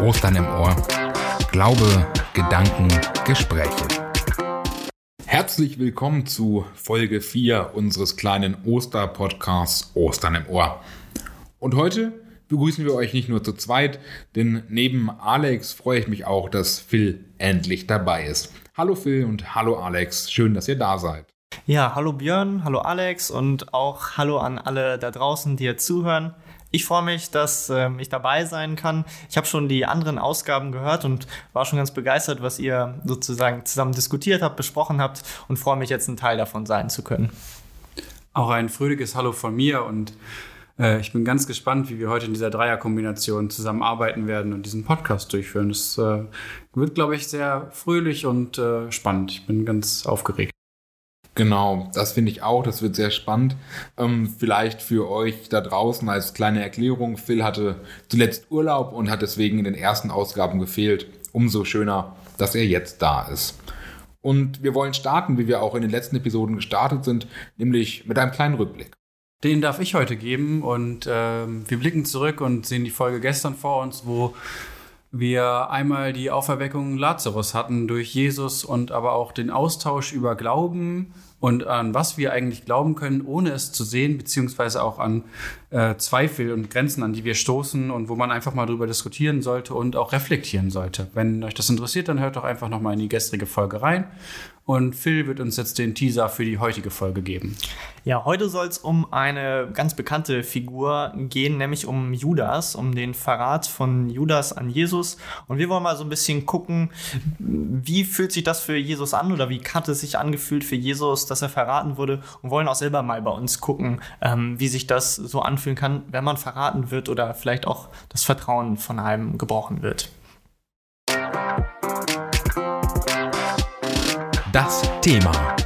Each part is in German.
Ostern im Ohr. Glaube, Gedanken, Gespräche. Herzlich willkommen zu Folge 4 unseres kleinen Oster-Podcasts Ostern im Ohr. Und heute begrüßen wir euch nicht nur zu zweit, denn neben Alex freue ich mich auch, dass Phil endlich dabei ist. Hallo Phil und hallo Alex, schön, dass ihr da seid. Ja, hallo Björn, hallo Alex und auch hallo an alle da draußen, die jetzt zuhören. Ich freue mich, dass ähm, ich dabei sein kann. Ich habe schon die anderen Ausgaben gehört und war schon ganz begeistert, was ihr sozusagen zusammen diskutiert habt, besprochen habt und freue mich jetzt ein Teil davon sein zu können. Auch ein fröhliches Hallo von mir und äh, ich bin ganz gespannt, wie wir heute in dieser Dreierkombination zusammenarbeiten werden und diesen Podcast durchführen. Es äh, wird, glaube ich, sehr fröhlich und äh, spannend. Ich bin ganz aufgeregt. Genau, das finde ich auch. Das wird sehr spannend. Ähm, vielleicht für euch da draußen als kleine Erklärung. Phil hatte zuletzt Urlaub und hat deswegen in den ersten Ausgaben gefehlt. Umso schöner, dass er jetzt da ist. Und wir wollen starten, wie wir auch in den letzten Episoden gestartet sind, nämlich mit einem kleinen Rückblick. Den darf ich heute geben und ähm, wir blicken zurück und sehen die Folge gestern vor uns, wo wir einmal die Auferweckung Lazarus hatten durch Jesus und aber auch den Austausch über Glauben, und an was wir eigentlich glauben können, ohne es zu sehen, beziehungsweise auch an äh, Zweifel und Grenzen, an die wir stoßen und wo man einfach mal drüber diskutieren sollte und auch reflektieren sollte. Wenn euch das interessiert, dann hört doch einfach nochmal in die gestrige Folge rein. Und Phil wird uns jetzt den Teaser für die heutige Folge geben. Ja, heute soll es um eine ganz bekannte Figur gehen, nämlich um Judas, um den Verrat von Judas an Jesus. Und wir wollen mal so ein bisschen gucken, wie fühlt sich das für Jesus an oder wie hat es sich angefühlt für Jesus, dass er verraten wurde und wollen auch selber mal bei uns gucken, ähm, wie sich das so anfühlen kann, wenn man verraten wird oder vielleicht auch das Vertrauen von einem gebrochen wird. Thema.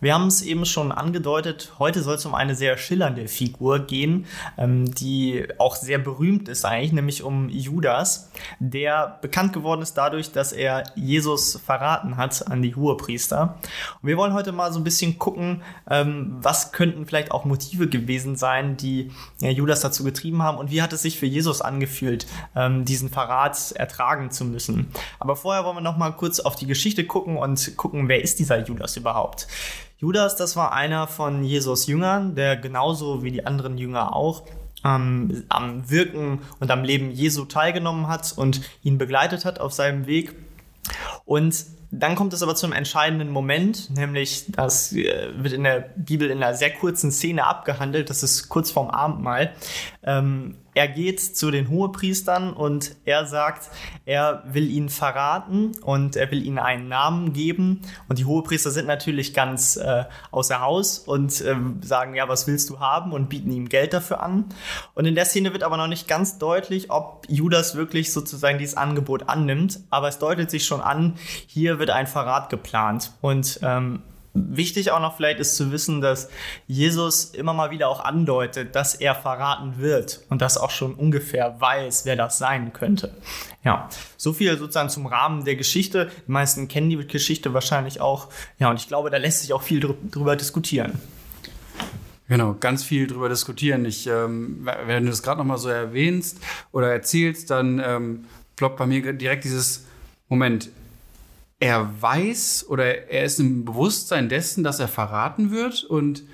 Wir haben es eben schon angedeutet, heute soll es um eine sehr schillernde Figur gehen, ähm, die auch sehr berühmt ist eigentlich, nämlich um Judas, der bekannt geworden ist dadurch, dass er Jesus verraten hat an die Hohepriester. Und wir wollen heute mal so ein bisschen gucken, ähm, was könnten vielleicht auch Motive gewesen sein, die ja, Judas dazu getrieben haben und wie hat es sich für Jesus angefühlt, ähm, diesen Verrat ertragen zu müssen. Aber vorher wollen wir noch mal kurz auf die Geschichte gucken und gucken, wer ist dieser Judas überhaupt? Judas, das war einer von Jesus Jüngern, der genauso wie die anderen Jünger auch ähm, am Wirken und am Leben Jesu teilgenommen hat und ihn begleitet hat auf seinem Weg. Und dann kommt es aber zum entscheidenden Moment, nämlich das äh, wird in der Bibel in einer sehr kurzen Szene abgehandelt, das ist kurz vorm Abendmahl. Ähm, er geht zu den Hohepriestern und er sagt, er will ihn verraten und er will ihnen einen Namen geben. Und die Hohepriester sind natürlich ganz äh, außer Haus und äh, sagen, ja, was willst du haben und bieten ihm Geld dafür an. Und in der Szene wird aber noch nicht ganz deutlich, ob Judas wirklich sozusagen dieses Angebot annimmt. Aber es deutet sich schon an, hier wird ein Verrat geplant. Und ähm, Wichtig auch noch vielleicht ist zu wissen, dass Jesus immer mal wieder auch andeutet, dass er verraten wird und das auch schon ungefähr weiß, wer das sein könnte. Ja, so viel sozusagen zum Rahmen der Geschichte. Die meisten kennen die Geschichte wahrscheinlich auch. Ja, und ich glaube, da lässt sich auch viel drüber diskutieren. Genau, ganz viel drüber diskutieren. Ich, ähm, wenn du das gerade noch mal so erwähnst oder erzählst, dann ähm, ploppt bei mir direkt dieses Moment er weiß oder er ist im Bewusstsein dessen, dass er verraten wird und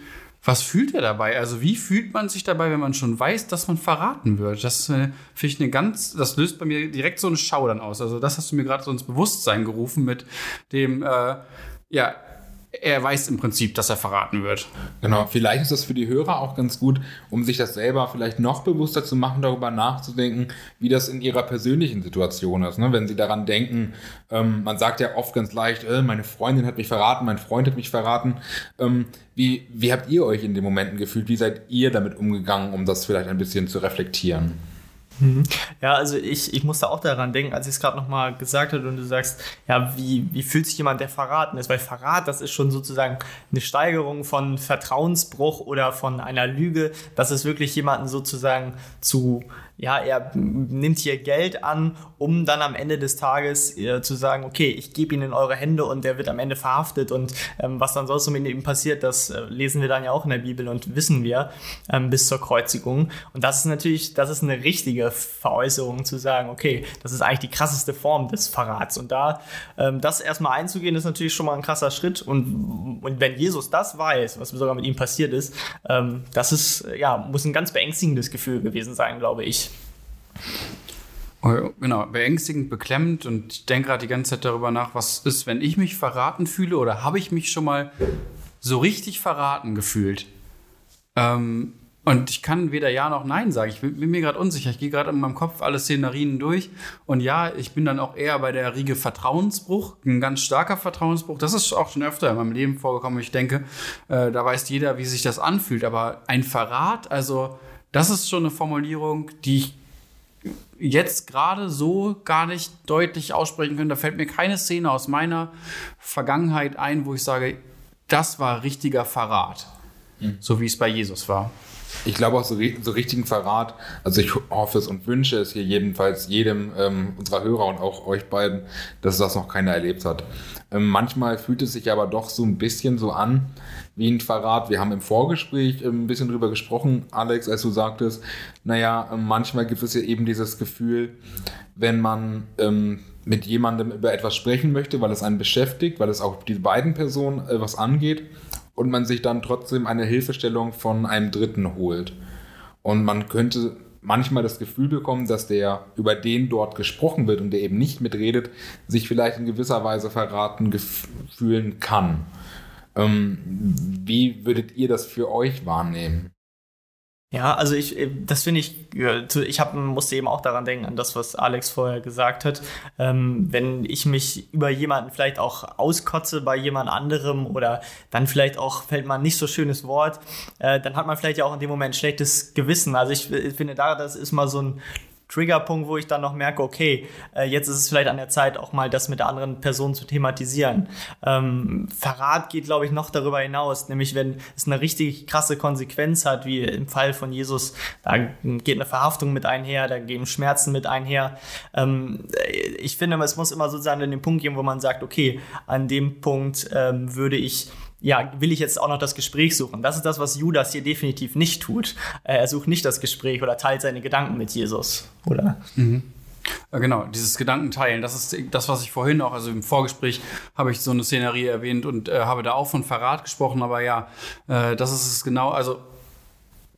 was fühlt er dabei? Also wie fühlt man sich dabei, wenn man schon weiß, dass man verraten wird? Das äh, finde ich eine ganz, das löst bei mir direkt so einen Schaudern aus. Also das hast du mir gerade so ins Bewusstsein gerufen mit dem, äh, ja, er weiß im Prinzip, dass er verraten wird. Genau, vielleicht ist das für die Hörer auch ganz gut, um sich das selber vielleicht noch bewusster zu machen, darüber nachzudenken, wie das in ihrer persönlichen Situation ist. Ne? Wenn sie daran denken, ähm, man sagt ja oft ganz leicht, äh, meine Freundin hat mich verraten, mein Freund hat mich verraten. Ähm, wie, wie habt ihr euch in den Momenten gefühlt? Wie seid ihr damit umgegangen, um das vielleicht ein bisschen zu reflektieren? Mhm. Ja, also ich, ich musste auch daran denken, als ich es gerade nochmal gesagt habe und du sagst, ja, wie, wie fühlt sich jemand, der verraten ist? Weil Verrat, das ist schon sozusagen eine Steigerung von Vertrauensbruch oder von einer Lüge, dass es wirklich jemanden sozusagen zu ja, er nimmt hier Geld an, um dann am Ende des Tages äh, zu sagen, okay, ich gebe ihn in eure Hände und der wird am Ende verhaftet und ähm, was dann sonst so mit ihm passiert, das äh, lesen wir dann ja auch in der Bibel und wissen wir ähm, bis zur Kreuzigung. Und das ist natürlich, das ist eine richtige Veräußerung zu sagen, okay, das ist eigentlich die krasseste Form des Verrats und da ähm, das erstmal einzugehen, ist natürlich schon mal ein krasser Schritt und, und wenn Jesus das weiß, was sogar mit ihm passiert ist, ähm, das ist, ja, muss ein ganz beängstigendes Gefühl gewesen sein, glaube ich. Oh, genau, beängstigend, beklemmend und ich denke gerade die ganze Zeit darüber nach, was ist, wenn ich mich verraten fühle oder habe ich mich schon mal so richtig verraten gefühlt? Ähm, und ich kann weder Ja noch Nein sagen. Ich bin, bin mir gerade unsicher. Ich gehe gerade in meinem Kopf alle Szenarien durch. Und ja, ich bin dann auch eher bei der Riege Vertrauensbruch. Ein ganz starker Vertrauensbruch. Das ist auch schon öfter in meinem Leben vorgekommen. Ich denke, äh, da weiß jeder, wie sich das anfühlt. Aber ein Verrat, also das ist schon eine Formulierung, die ich jetzt gerade so gar nicht deutlich aussprechen können. Da fällt mir keine Szene aus meiner Vergangenheit ein, wo ich sage, das war richtiger Verrat. Mhm. So wie es bei Jesus war. Ich glaube auch so, so richtigen Verrat, also ich hoffe es und wünsche es hier jedenfalls jedem ähm, unserer Hörer und auch euch beiden, dass das noch keiner erlebt hat. Ähm, manchmal fühlt es sich aber doch so ein bisschen so an wie ein Verrat. Wir haben im Vorgespräch ähm, ein bisschen drüber gesprochen, Alex, als du sagtest, naja, ähm, manchmal gibt es ja eben dieses Gefühl, wenn man ähm, mit jemandem über etwas sprechen möchte, weil es einen beschäftigt, weil es auch die beiden Personen äh, was angeht und man sich dann trotzdem eine Hilfestellung von einem Dritten holt. Und man könnte manchmal das Gefühl bekommen, dass der, über den dort gesprochen wird und der eben nicht mitredet, sich vielleicht in gewisser Weise verraten fühlen kann. Ähm, wie würdet ihr das für euch wahrnehmen? Ja, also ich, äh, das finde ich, ich hab, musste eben auch daran denken, an das, was Alex vorher gesagt hat. Ähm, wenn ich mich über jemanden vielleicht auch auskotze bei jemand anderem oder dann vielleicht auch fällt mal ein nicht so schönes Wort, äh, dann hat man vielleicht ja auch in dem Moment schlechtes Gewissen. Also ich, ich finde da, das ist mal so ein Triggerpunkt, wo ich dann noch merke, okay, äh, jetzt ist es vielleicht an der Zeit, auch mal das mit der anderen Person zu thematisieren. Ähm, Verrat geht, glaube ich, noch darüber hinaus, nämlich wenn es eine richtig krasse Konsequenz hat, wie im Fall von Jesus, da geht eine Verhaftung mit einher, da gehen Schmerzen mit einher. Ähm, ich finde, es muss immer so sein, an dem Punkt gehen, wo man sagt, okay, an dem Punkt ähm, würde ich ja, will ich jetzt auch noch das Gespräch suchen. Das ist das, was Judas hier definitiv nicht tut. Äh, er sucht nicht das Gespräch oder teilt seine Gedanken mit Jesus, oder? Mhm. Genau, dieses Gedankenteilen, das ist das, was ich vorhin auch, also im Vorgespräch habe ich so eine Szenerie erwähnt und äh, habe da auch von Verrat gesprochen, aber ja, äh, das ist es genau, also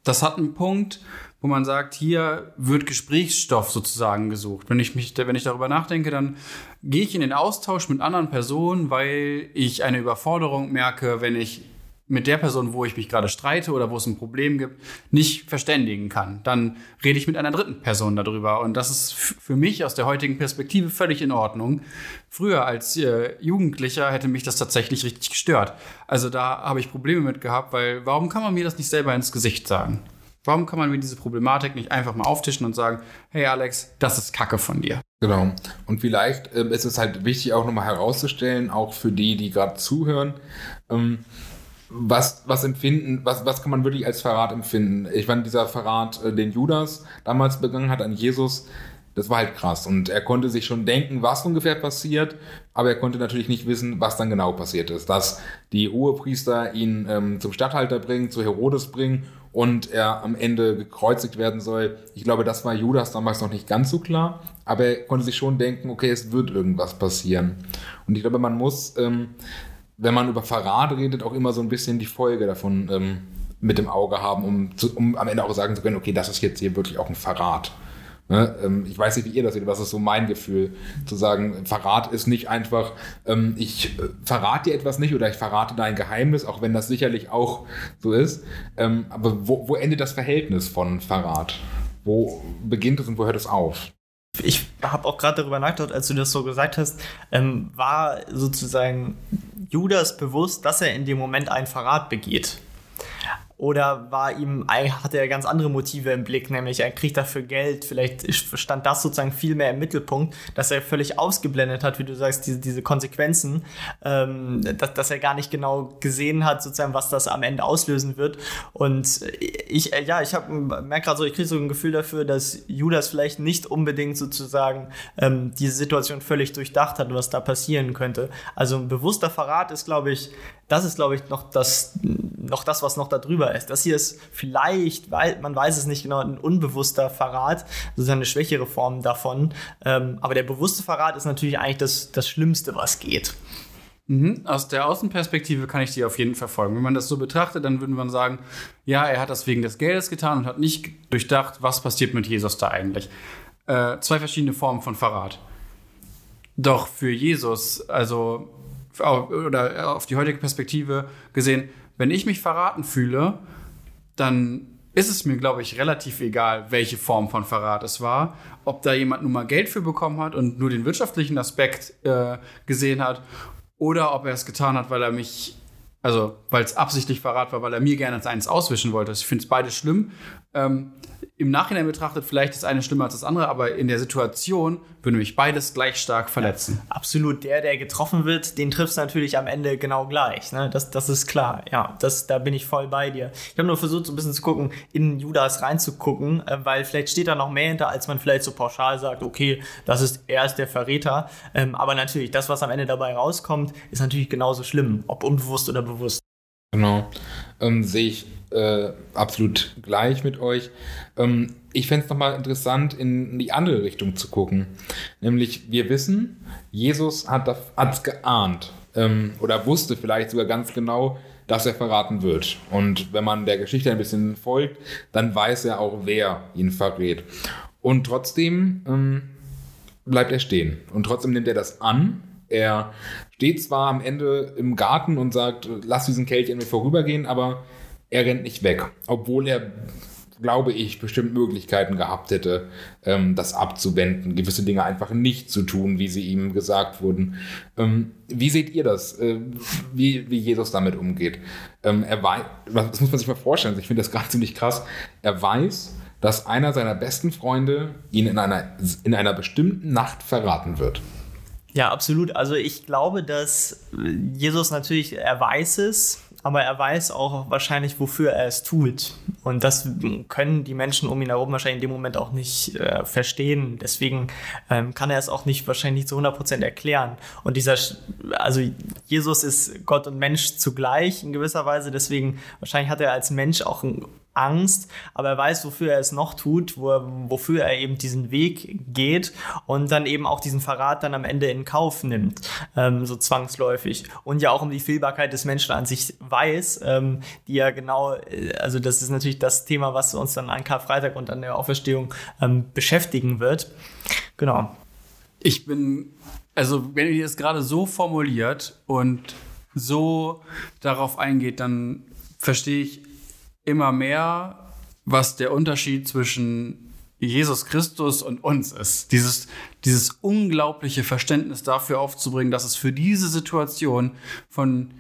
das hat einen Punkt, wo man sagt, hier wird Gesprächsstoff sozusagen gesucht. Wenn ich mich, wenn ich darüber nachdenke, dann gehe ich in den Austausch mit anderen Personen, weil ich eine Überforderung merke, wenn ich mit der Person, wo ich mich gerade streite oder wo es ein Problem gibt, nicht verständigen kann. Dann rede ich mit einer dritten Person darüber. Und das ist für mich aus der heutigen Perspektive völlig in Ordnung. Früher als äh, Jugendlicher hätte mich das tatsächlich richtig gestört. Also da habe ich Probleme mit gehabt, weil warum kann man mir das nicht selber ins Gesicht sagen? Warum kann man mir diese Problematik nicht einfach mal auftischen und sagen, hey Alex, das ist Kacke von dir? Genau. Und vielleicht ähm, ist es halt wichtig, auch nochmal herauszustellen, auch für die, die gerade zuhören, ähm, was, was empfinden, was, was kann man wirklich als Verrat empfinden? Ich meine, dieser Verrat, äh, den Judas damals begangen hat an Jesus, das war halt krass. Und er konnte sich schon denken, was ungefähr passiert, aber er konnte natürlich nicht wissen, was dann genau passiert ist. Dass die Hohepriester ihn ähm, zum Statthalter bringen, zu Herodes bringen und er am Ende gekreuzigt werden soll. Ich glaube, das war Judas damals noch nicht ganz so klar, aber er konnte sich schon denken, okay, es wird irgendwas passieren. Und ich glaube, man muss, ähm, wenn man über Verrat redet, auch immer so ein bisschen die Folge davon ähm, mit dem Auge haben, um, zu, um am Ende auch sagen zu können, okay, das ist jetzt hier wirklich auch ein Verrat. Ne? Ähm, ich weiß nicht, wie ihr das seht, das ist so mein Gefühl, zu sagen, Verrat ist nicht einfach, ähm, ich äh, verrate dir etwas nicht oder ich verrate dein Geheimnis, auch wenn das sicherlich auch so ist. Ähm, aber wo, wo endet das Verhältnis von Verrat? Wo beginnt es und wo hört es auf? Ich habe auch gerade darüber nachgedacht, als du das so gesagt hast, ähm, war sozusagen Judas bewusst, dass er in dem Moment einen Verrat begeht. Oder war ihm, hatte er ganz andere Motive im Blick, nämlich er kriegt dafür Geld. Vielleicht stand das sozusagen viel mehr im Mittelpunkt, dass er völlig ausgeblendet hat, wie du sagst, diese, diese Konsequenzen, ähm, dass, dass er gar nicht genau gesehen hat, sozusagen, was das am Ende auslösen wird. Und ich, äh, ja, ich merke gerade so, ich kriege so ein Gefühl dafür, dass Judas vielleicht nicht unbedingt sozusagen ähm, diese Situation völlig durchdacht hat, was da passieren könnte. Also ein bewusster Verrat ist, glaube ich, das ist, glaube ich, noch das, noch das, was noch da drüber ist. Das hier ist vielleicht, weil man weiß es nicht genau, ein unbewusster Verrat, sozusagen eine schwächere Form davon. Ähm, aber der bewusste Verrat ist natürlich eigentlich das, das Schlimmste, was geht. Mhm. Aus der Außenperspektive kann ich die auf jeden Fall folgen. Wenn man das so betrachtet, dann würde man sagen, ja, er hat das wegen des Geldes getan und hat nicht durchdacht, was passiert mit Jesus da eigentlich. Äh, zwei verschiedene Formen von Verrat. Doch für Jesus, also oder auf die heutige Perspektive gesehen, wenn ich mich verraten fühle, dann ist es mir, glaube ich, relativ egal, welche Form von Verrat es war. Ob da jemand nun mal Geld für bekommen hat und nur den wirtschaftlichen Aspekt äh, gesehen hat oder ob er es getan hat, weil er mich, also weil es absichtlich Verrat war, weil er mir gerne als eines auswischen wollte. Ich finde es beides schlimm. Ähm, im Nachhinein betrachtet, vielleicht ist eine schlimmer als das andere, aber in der Situation würde mich beides gleich stark verletzen. Ja, absolut. Der, der getroffen wird, den trifft es natürlich am Ende genau gleich. Ne? Das, das ist klar. Ja, das, da bin ich voll bei dir. Ich habe nur versucht, so ein bisschen zu gucken, in Judas reinzugucken, äh, weil vielleicht steht da noch mehr hinter, als man vielleicht so pauschal sagt, okay, das ist, er ist der Verräter. Ähm, aber natürlich, das, was am Ende dabei rauskommt, ist natürlich genauso schlimm, ob unbewusst oder bewusst. Genau. Ähm, Sehe ich äh, absolut gleich mit euch. Ähm, ich fände es nochmal interessant, in die andere Richtung zu gucken. Nämlich, wir wissen, Jesus hat es geahnt ähm, oder wusste vielleicht sogar ganz genau, dass er verraten wird. Und wenn man der Geschichte ein bisschen folgt, dann weiß er auch, wer ihn verrät. Und trotzdem ähm, bleibt er stehen. Und trotzdem nimmt er das an. Er steht zwar am Ende im Garten und sagt, lass diesen Kelch in mir vorübergehen, aber er rennt nicht weg, obwohl er, glaube ich, bestimmt Möglichkeiten gehabt hätte, ähm, das abzuwenden, gewisse Dinge einfach nicht zu tun, wie sie ihm gesagt wurden. Ähm, wie seht ihr das, äh, wie, wie Jesus damit umgeht? Ähm, er weiß, das muss man sich mal vorstellen, ich finde das gerade ziemlich krass. Er weiß, dass einer seiner besten Freunde ihn in einer, in einer bestimmten Nacht verraten wird. Ja, absolut. Also ich glaube, dass Jesus natürlich, er weiß es, aber er weiß auch wahrscheinlich, wofür er es tut. Und das können die Menschen um ihn herum wahrscheinlich in dem Moment auch nicht äh, verstehen. Deswegen ähm, kann er es auch nicht wahrscheinlich zu 100% erklären. Und dieser, also Jesus ist Gott und Mensch zugleich in gewisser Weise. Deswegen wahrscheinlich hat er als Mensch auch ein Angst, aber er weiß, wofür er es noch tut, wo wofür er eben diesen Weg geht und dann eben auch diesen Verrat dann am Ende in Kauf nimmt, ähm, so zwangsläufig. Und ja auch um die Fehlbarkeit des Menschen an sich weiß, ähm, die ja genau, äh, also das ist natürlich das Thema, was uns dann an Karfreitag und an der Auferstehung ähm, beschäftigen wird. Genau. Ich bin, also wenn ihr es gerade so formuliert und so darauf eingeht, dann verstehe ich immer mehr, was der Unterschied zwischen Jesus Christus und uns ist. Dieses, dieses unglaubliche Verständnis dafür aufzubringen, dass es für diese Situation von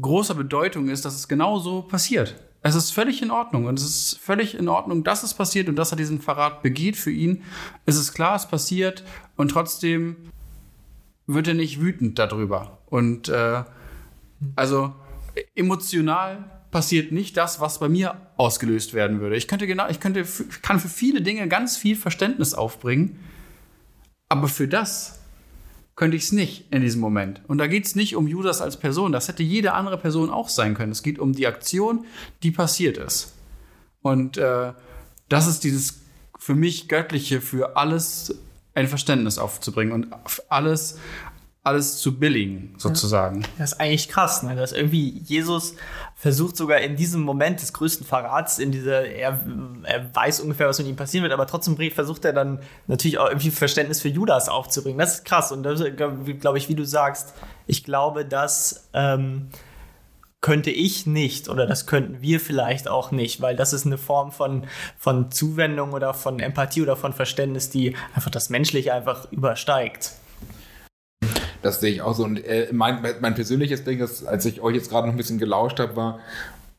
großer Bedeutung ist, dass es genau so passiert. Es ist völlig in Ordnung und es ist völlig in Ordnung, dass es passiert und dass er diesen Verrat begeht für ihn. Es ist klar, es passiert und trotzdem wird er nicht wütend darüber. Und äh, also emotional passiert nicht das, was bei mir ausgelöst werden würde. Ich könnte genau, ich könnte, kann für viele Dinge ganz viel Verständnis aufbringen, aber für das könnte ich es nicht in diesem Moment. Und da geht es nicht um Judas als Person, das hätte jede andere Person auch sein können. Es geht um die Aktion, die passiert ist. Und äh, das ist dieses für mich Göttliche, für alles ein Verständnis aufzubringen und alles alles zu billigen, sozusagen. Das ist eigentlich krass, ne? dass irgendwie Jesus versucht sogar in diesem Moment des größten Verrats, in dieser, er, er weiß ungefähr, was mit ihm passieren wird, aber trotzdem versucht er dann natürlich auch irgendwie Verständnis für Judas aufzubringen. Das ist krass und das glaube ich, wie du sagst, ich glaube, dass ähm, könnte ich nicht oder das könnten wir vielleicht auch nicht, weil das ist eine Form von, von Zuwendung oder von Empathie oder von Verständnis, die einfach das Menschliche einfach übersteigt. Das sehe ich auch so. Und äh, mein, mein persönliches Ding ist, als ich euch jetzt gerade noch ein bisschen gelauscht habe, war,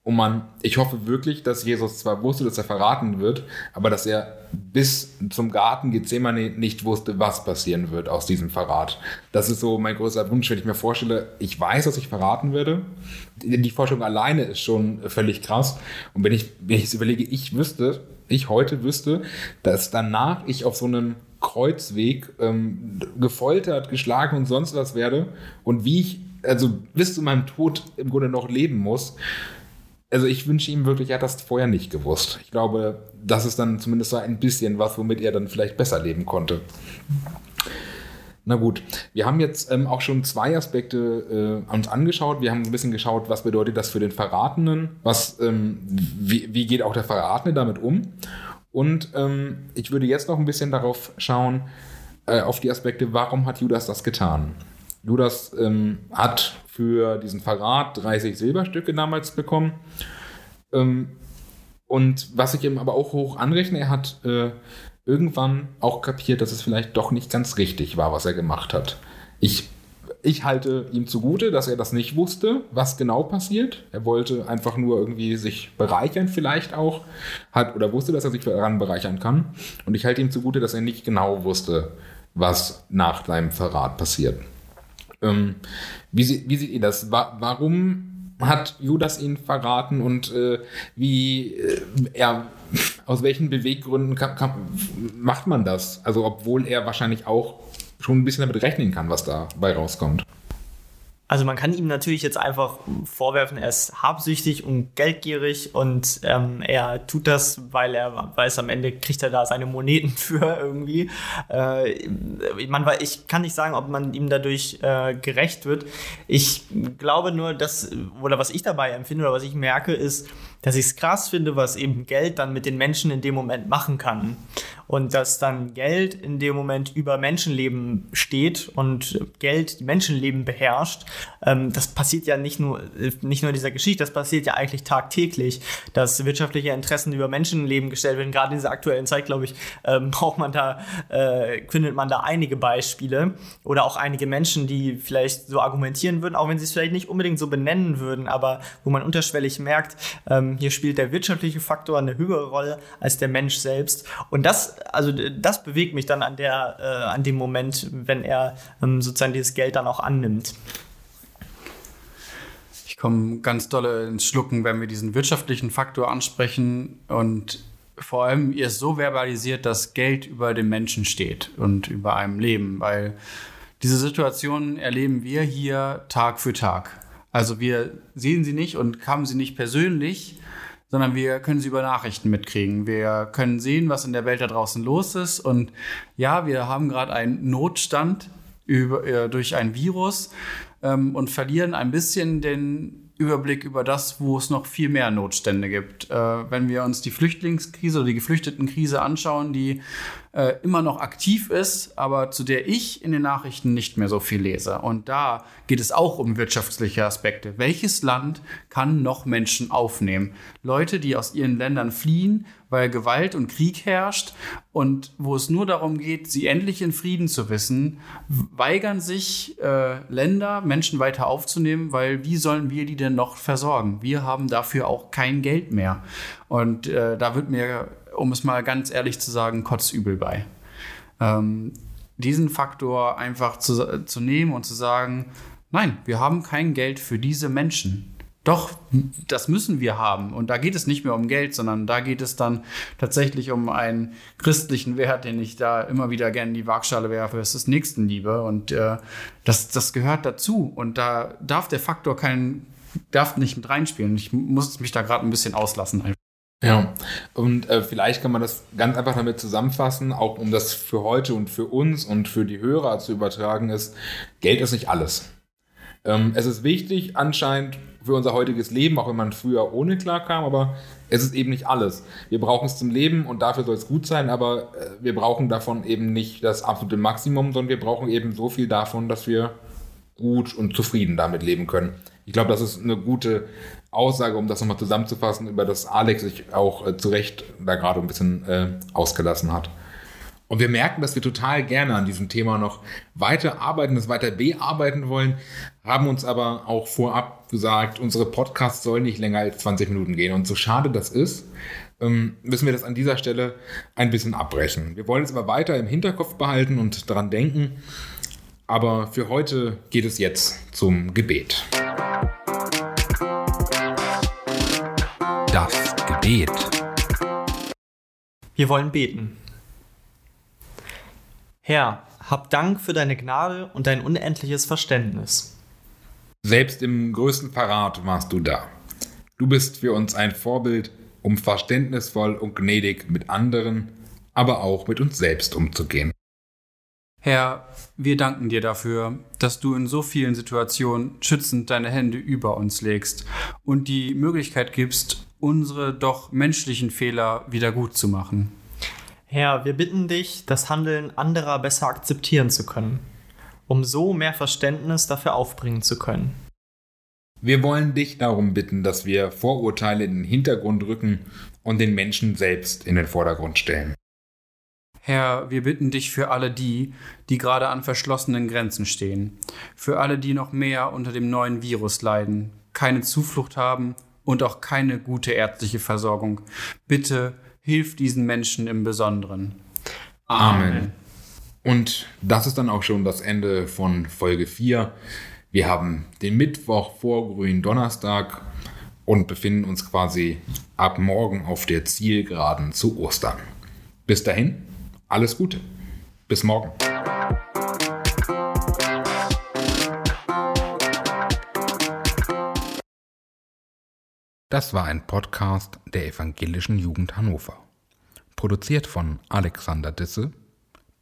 Und man, ich hoffe wirklich, dass Jesus zwar wusste, dass er verraten wird, aber dass er bis zum Garten Gethsemane nicht wusste, was passieren wird aus diesem Verrat. Das ist so mein größter Wunsch, wenn ich mir vorstelle, ich weiß, dass ich verraten werde. Die Forschung alleine ist schon völlig krass. Und wenn ich, wenn ich es überlege, ich wüsste, ich heute wüsste, dass danach ich auf so einem Kreuzweg ähm, gefoltert, geschlagen und sonst was werde und wie ich also bis zu meinem Tod im Grunde noch leben muss. Also ich wünsche ihm wirklich, er hat das vorher nicht gewusst. Ich glaube, das ist dann zumindest so ein bisschen was, womit er dann vielleicht besser leben konnte. Na gut, wir haben jetzt ähm, auch schon zwei Aspekte äh, uns angeschaut. Wir haben ein bisschen geschaut, was bedeutet das für den Verratenen, was, ähm, wie, wie geht auch der Verratene damit um. Und ähm, ich würde jetzt noch ein bisschen darauf schauen, äh, auf die Aspekte, warum hat Judas das getan? Judas ähm, hat für diesen Verrat 30 Silberstücke damals bekommen. Ähm, und was ich ihm aber auch hoch anrechne, er hat äh, irgendwann auch kapiert, dass es vielleicht doch nicht ganz richtig war, was er gemacht hat. Ich, ich halte ihm zugute, dass er das nicht wusste, was genau passiert. Er wollte einfach nur irgendwie sich bereichern, vielleicht auch, hat oder wusste, dass er sich daran bereichern kann. Und ich halte ihm zugute, dass er nicht genau wusste, was nach seinem Verrat passiert. Ähm, wie, sie, wie seht ihr das? Wa warum hat Judas ihn verraten und äh, wie äh, er aus welchen Beweggründen kann, kann, macht man das? Also obwohl er wahrscheinlich auch schon ein bisschen damit rechnen kann, was dabei rauskommt. Also man kann ihm natürlich jetzt einfach vorwerfen, er ist habsüchtig und geldgierig und ähm, er tut das, weil er weiß, am Ende kriegt er da seine Moneten für irgendwie. Äh, man, ich kann nicht sagen, ob man ihm dadurch äh, gerecht wird. Ich glaube nur, dass, oder was ich dabei empfinde oder was ich merke, ist, dass ich es krass finde, was eben Geld dann mit den Menschen in dem Moment machen kann. Und dass dann Geld in dem Moment über Menschenleben steht und Geld die Menschenleben beherrscht. Ähm, das passiert ja nicht nur, nicht nur in dieser Geschichte, das passiert ja eigentlich tagtäglich, dass wirtschaftliche Interessen über Menschenleben gestellt werden. Gerade in dieser aktuellen Zeit, glaube ich, ähm, braucht man da, äh, findet man da einige Beispiele oder auch einige Menschen, die vielleicht so argumentieren würden, auch wenn sie es vielleicht nicht unbedingt so benennen würden, aber wo man unterschwellig merkt, ähm, hier spielt der wirtschaftliche Faktor eine höhere Rolle als der Mensch selbst. Und das, also das bewegt mich dann an der, äh, an dem Moment, wenn er ähm, sozusagen dieses Geld dann auch annimmt. Ich komme ganz dolle ins Schlucken, wenn wir diesen wirtschaftlichen Faktor ansprechen und vor allem ihr es so verbalisiert, dass Geld über dem Menschen steht und über einem Leben, weil diese Situation erleben wir hier Tag für Tag. Also wir sehen sie nicht und haben sie nicht persönlich, sondern wir können sie über Nachrichten mitkriegen. Wir können sehen, was in der Welt da draußen los ist. Und ja, wir haben gerade einen Notstand über, äh, durch ein Virus ähm, und verlieren ein bisschen den Überblick über das, wo es noch viel mehr Notstände gibt. Äh, wenn wir uns die Flüchtlingskrise oder die Geflüchtetenkrise anschauen, die äh, immer noch aktiv ist, aber zu der ich in den Nachrichten nicht mehr so viel lese. Und da geht es auch um wirtschaftliche Aspekte. Welches Land kann noch Menschen aufnehmen? Leute, die aus ihren Ländern fliehen, weil Gewalt und Krieg herrscht und wo es nur darum geht, sie endlich in Frieden zu wissen, weigern sich äh, Länder, Menschen weiter aufzunehmen, weil wie sollen wir die denn noch versorgen? Wir haben dafür auch kein Geld mehr. Und äh, da wird mir um es mal ganz ehrlich zu sagen, kotzübel bei. Ähm, diesen Faktor einfach zu, zu nehmen und zu sagen, nein, wir haben kein Geld für diese Menschen. Doch, das müssen wir haben. Und da geht es nicht mehr um Geld, sondern da geht es dann tatsächlich um einen christlichen Wert, den ich da immer wieder gerne in die Waagschale werfe. Es ist Nächstenliebe. Und äh, das, das gehört dazu. Und da darf der Faktor keinen, darf nicht mit reinspielen. Ich muss mich da gerade ein bisschen auslassen. Ja, und äh, vielleicht kann man das ganz einfach damit zusammenfassen, auch um das für heute und für uns und für die Hörer zu übertragen, ist, Geld ist nicht alles. Ähm, es ist wichtig anscheinend für unser heutiges Leben, auch wenn man früher ohne klarkam, aber es ist eben nicht alles. Wir brauchen es zum Leben und dafür soll es gut sein, aber äh, wir brauchen davon eben nicht das absolute Maximum, sondern wir brauchen eben so viel davon, dass wir gut und zufrieden damit leben können. Ich glaube, das ist eine gute Aussage, um das nochmal zusammenzufassen, über das Alex sich auch äh, zu Recht da gerade ein bisschen äh, ausgelassen hat. Und wir merken, dass wir total gerne an diesem Thema noch weiter arbeiten, das weiter bearbeiten wollen, haben uns aber auch vorab gesagt, unsere Podcasts sollen nicht länger als 20 Minuten gehen. Und so schade das ist, ähm, müssen wir das an dieser Stelle ein bisschen abbrechen. Wir wollen es aber weiter im Hinterkopf behalten und daran denken. Aber für heute geht es jetzt zum Gebet. Das Gebet. Wir wollen beten. Herr, hab Dank für deine Gnade und dein unendliches Verständnis. Selbst im größten Verrat warst du da. Du bist für uns ein Vorbild, um verständnisvoll und gnädig mit anderen, aber auch mit uns selbst umzugehen. Herr, wir danken dir dafür, dass du in so vielen Situationen schützend deine Hände über uns legst und die Möglichkeit gibst, unsere doch menschlichen Fehler wieder gut zu machen. Herr, wir bitten dich, das Handeln anderer besser akzeptieren zu können, um so mehr Verständnis dafür aufbringen zu können. Wir wollen dich darum bitten, dass wir Vorurteile in den Hintergrund rücken und den Menschen selbst in den Vordergrund stellen. Herr, wir bitten dich für alle die, die gerade an verschlossenen Grenzen stehen, für alle, die noch mehr unter dem neuen Virus leiden, keine Zuflucht haben und auch keine gute ärztliche Versorgung. Bitte hilf diesen Menschen im Besonderen. Amen. Und das ist dann auch schon das Ende von Folge 4. Wir haben den Mittwoch vor Grünen Donnerstag und befinden uns quasi ab morgen auf der Zielgeraden zu Ostern. Bis dahin, alles Gute. Bis morgen. Das war ein Podcast der Evangelischen Jugend Hannover. Produziert von Alexander Disse,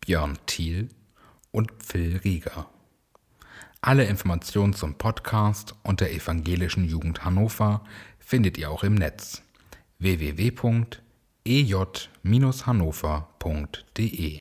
Björn Thiel und Phil Rieger. Alle Informationen zum Podcast und der Evangelischen Jugend Hannover findet ihr auch im Netz www.ej-hannover.de